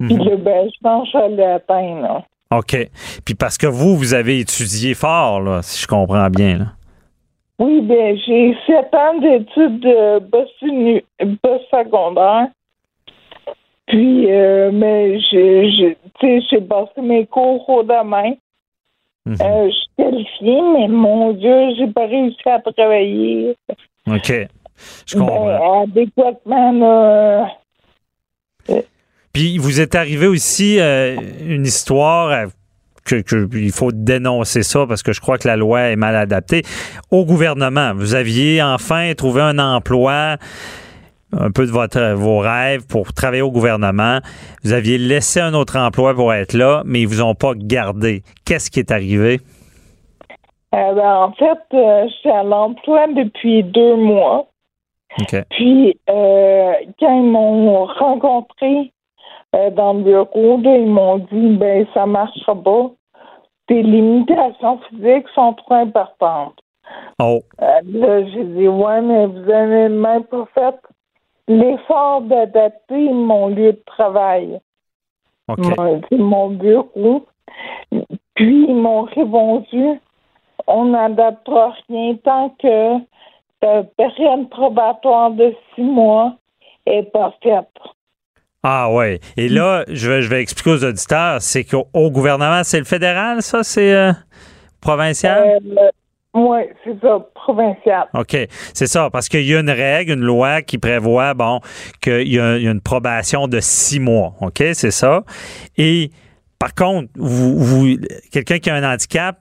Puis Mhm. là, ben, je pense que je l'ai atteint, là. OK. Puis parce que vous, vous avez étudié fort, là, si je comprends bien. là. Oui, ben, j'ai sept ans d'études de post-secondaire. Puis, euh, mais j'ai, j'ai- tu sais, j'ai passé mes cours au domaine. Mhm. Euh, je suis qualifiée, mais mon Dieu, j'ai pas réussi à travailler. OK. Je comprends. Ben, adéquatement, là. Puis vous êtes arrivé aussi euh, une histoire euh, que, que il faut dénoncer ça parce que je crois que la loi est mal adaptée au gouvernement. Vous aviez enfin trouvé un emploi un peu de votre, vos rêves pour travailler au gouvernement. Vous aviez laissé un autre emploi pour être là, mais ils vous ont pas gardé. Qu'est-ce qui est arrivé? Euh, ben, en fait, euh, je suis à l'emploi depuis deux mois. Puis, euh, quand ils m'ont rencontré euh, dans le bureau, là, ils m'ont dit ben ça marchera pas. Tes limitations physiques sont trop importantes. Oh, Euh, là, j'ai dit ouais, mais vous avez même pas fait l'effort d'adapter mon lieu de travail. OK. Mon, bureau. Puis ils m'ont répondu on n'adaptera rien tant que la période probatoire de six mois est pas faite. Ah ouais. Et là, je vais, je vais expliquer aux auditeurs, c'est qu'au au gouvernement, c'est le fédéral, ça, c'est euh, provincial? Euh, oui, c'est ça, provincial. OK. C'est ça, parce qu'il y a une règle, une loi qui prévoit, bon, qu'il y, y a une probation de six mois. OK? C'est ça. Et par contre, vous, vous quelqu'un qui a un handicap,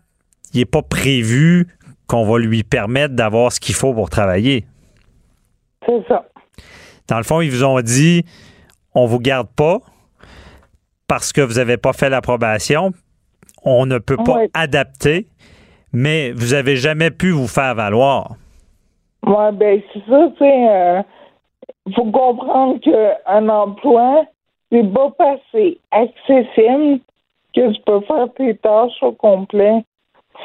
il n'est pas prévu qu'on va lui permettre d'avoir ce qu'il faut pour travailler. C'est ça. Dans le fond, ils vous ont dit on vous garde pas parce que vous n'avez pas fait l'approbation. On ne peut pas adapter, mais vous avez jamais pu vous faire valoir. Moi, ben, c'est ça, tu sais, euh, faut comprendre qu'un emploi, c'est pas passé accessible que tu peux faire tes tâches au complet.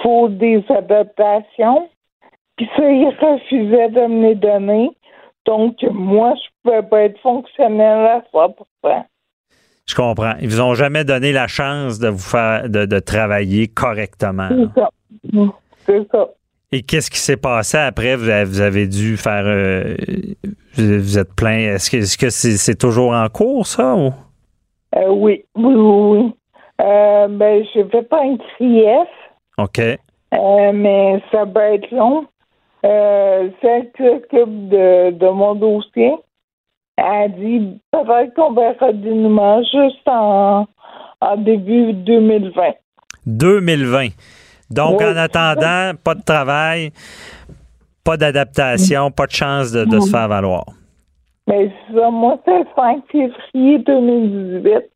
Faut des adaptations. Puis ça, ils refusaient de me les donner. Donc, moi, je pas être fonctionnel à 100%. Je comprends. Ils vous ont jamais donné la chance de vous faire de, de travailler correctement. C'est ça. Mm, C'est ça. Et qu'est-ce qui s'est passé après? Vous avez, dû faire. euh, vous êtes plein. Est-ce que c'est toujours en cours, ça? Ou? Euh, oui, oui, oui. Euh, ben, j'ai fait un CRIEF. OK. Mais ça peut être long. Euh, celle qui s'occupe de, de mon dossier a dit peut-être qu'on verra du dénouement juste en, en début 2020. 2020. Donc, Oui. en attendant, pas de travail, pas d'adaptation, pas de chance de, de se faire valoir. Mais ça, moi, c'est le 5 février 2018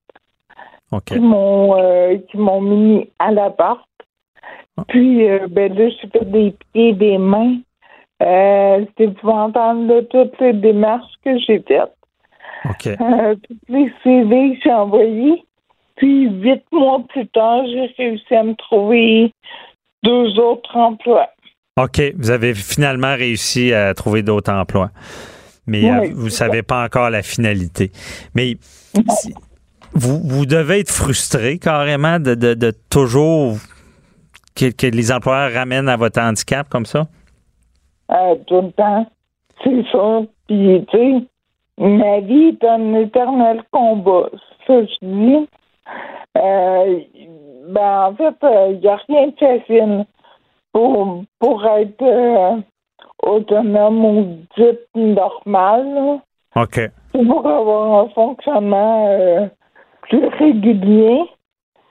qui m'ont euh, qui m'ont mis à l'appart. Ah. Puis, euh, ben là, j'ai fait des pieds et des mains. Euh, C'était épouvantable de toutes les démarches que j'ai faites. OK. Euh, toutes les CV que j'ai envoyés. Puis, huit mois plus tard, j'ai réussi à me trouver deux autres emplois. OK. Vous avez finalement réussi à trouver d'autres emplois. Mais euh, vous ne savez pas encore la finalité. Mais vous, vous devez être frustré carrément de, de, toujours que, que, les employeurs ramènent à votre handicap comme ça? Euh, tout le temps. C'est ça. Puis, tu sais, ma vie est un éternel combat. Ça, je dis. Euh, ben, en fait, il n'y a rien de facile pour, pour être euh, autonome ou dit normal. OK. Pour avoir un fonctionnement euh, plus régulier.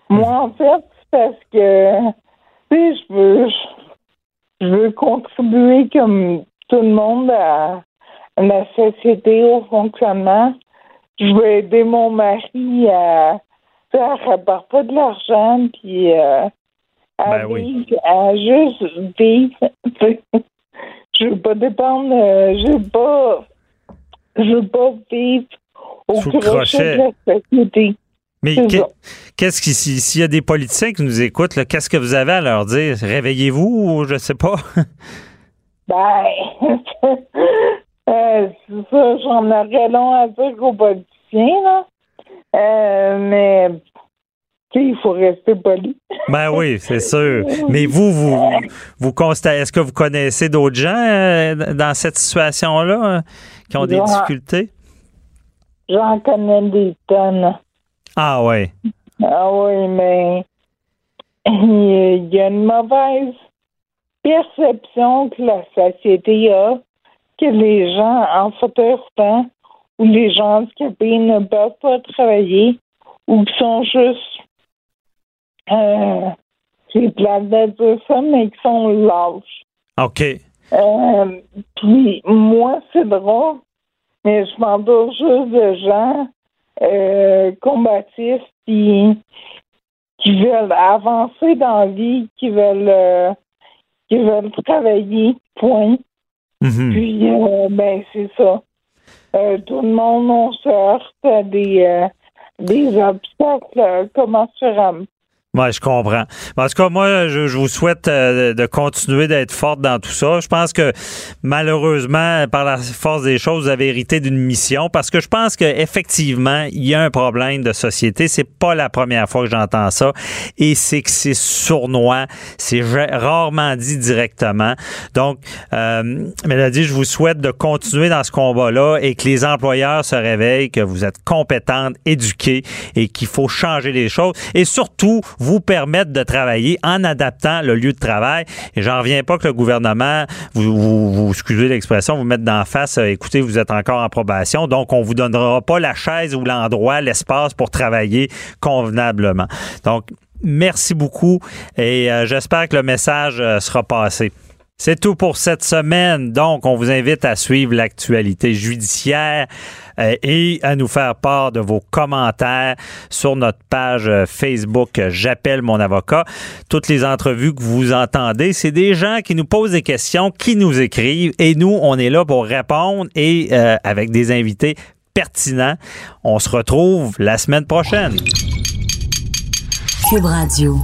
Moi, en fait, c'est parce que je veux, je veux contribuer comme tout le monde à, la société, au fonctionnement. Je veux aider mon mari à faire rapporter de l'argent, puis euh, à, ben vivre, à juste vivre. je veux pas dépendre, euh, je veux pas, je veux pas vivre au crochet de la société. Mais qu'est-ce qui, s'il y a des politiciens qui nous écoutent, qu'est-ce que vous avez à leur dire? Réveillez-vous ou je sais pas? ben, euh, c'est ça, j'en aurais long à dire aux politiciens, là. Euh, mais il faut rester poli. ben oui, c'est sûr. Mais vous, vous, vous constatez, est-ce que vous connaissez d'autres gens euh, dans cette situation-là euh, qui ont des difficultés? J'en connais des tonnes. Ah oui. Ah oui, mais il y a une mauvaise perception que la société a que les gens en fauteuil roulant ou les gens handicapés ne peuvent pas travailler ou qui sont juste euh, c'est plate de dire ça, mais qui sont lâches. OK. Euh, puis moi, c'est drôle, mais je m'entoure juste de gens euh, combatifs qui, qui veulent avancer dans la vie, qui veulent euh, qui veulent travailler, point. Mm-hmm. Puis ben c'est ça. tout le monde on se heurte à des des obstacles commensurables. Oui, je comprends. En tout cas, moi, je, vous souhaite euh, de continuer d'être forte dans tout ça. Je pense que malheureusement, par la force des choses, vous avez hérité d'une mission parce que je pense qu'effectivement, il y a un problème de société. C'est pas la première fois que j'entends ça et c'est que c'est sournois. C'est rarement dit directement. Donc, euh, Mélodie, je vous souhaite de continuer dans ce combat-là et que les employeurs se réveillent, que vous êtes compétentes, éduquées et qu'il faut changer les choses et surtout, vous permettre de travailler en adaptant le lieu de travail. Et j'en reviens pas que le gouvernement, vous, vous, excusez l'expression, vous mette d'en face, euh, écoutez, vous êtes encore en probation, donc on vous donnera pas la chaise ou l'endroit, l'espace pour travailler convenablement. Donc, merci beaucoup et euh, j'espère que le message euh, sera passé. C'est tout pour cette semaine. Donc, on vous invite à suivre l'actualité judiciaire euh, et à nous faire part de vos commentaires sur notre page euh, Facebook euh, J'appelle mon avocat. Toutes les entrevues que vous entendez, c'est des gens qui nous posent des questions, qui nous écrivent et nous, on est là pour répondre et avec des invités pertinents. On se retrouve la semaine prochaine. Cube Radio.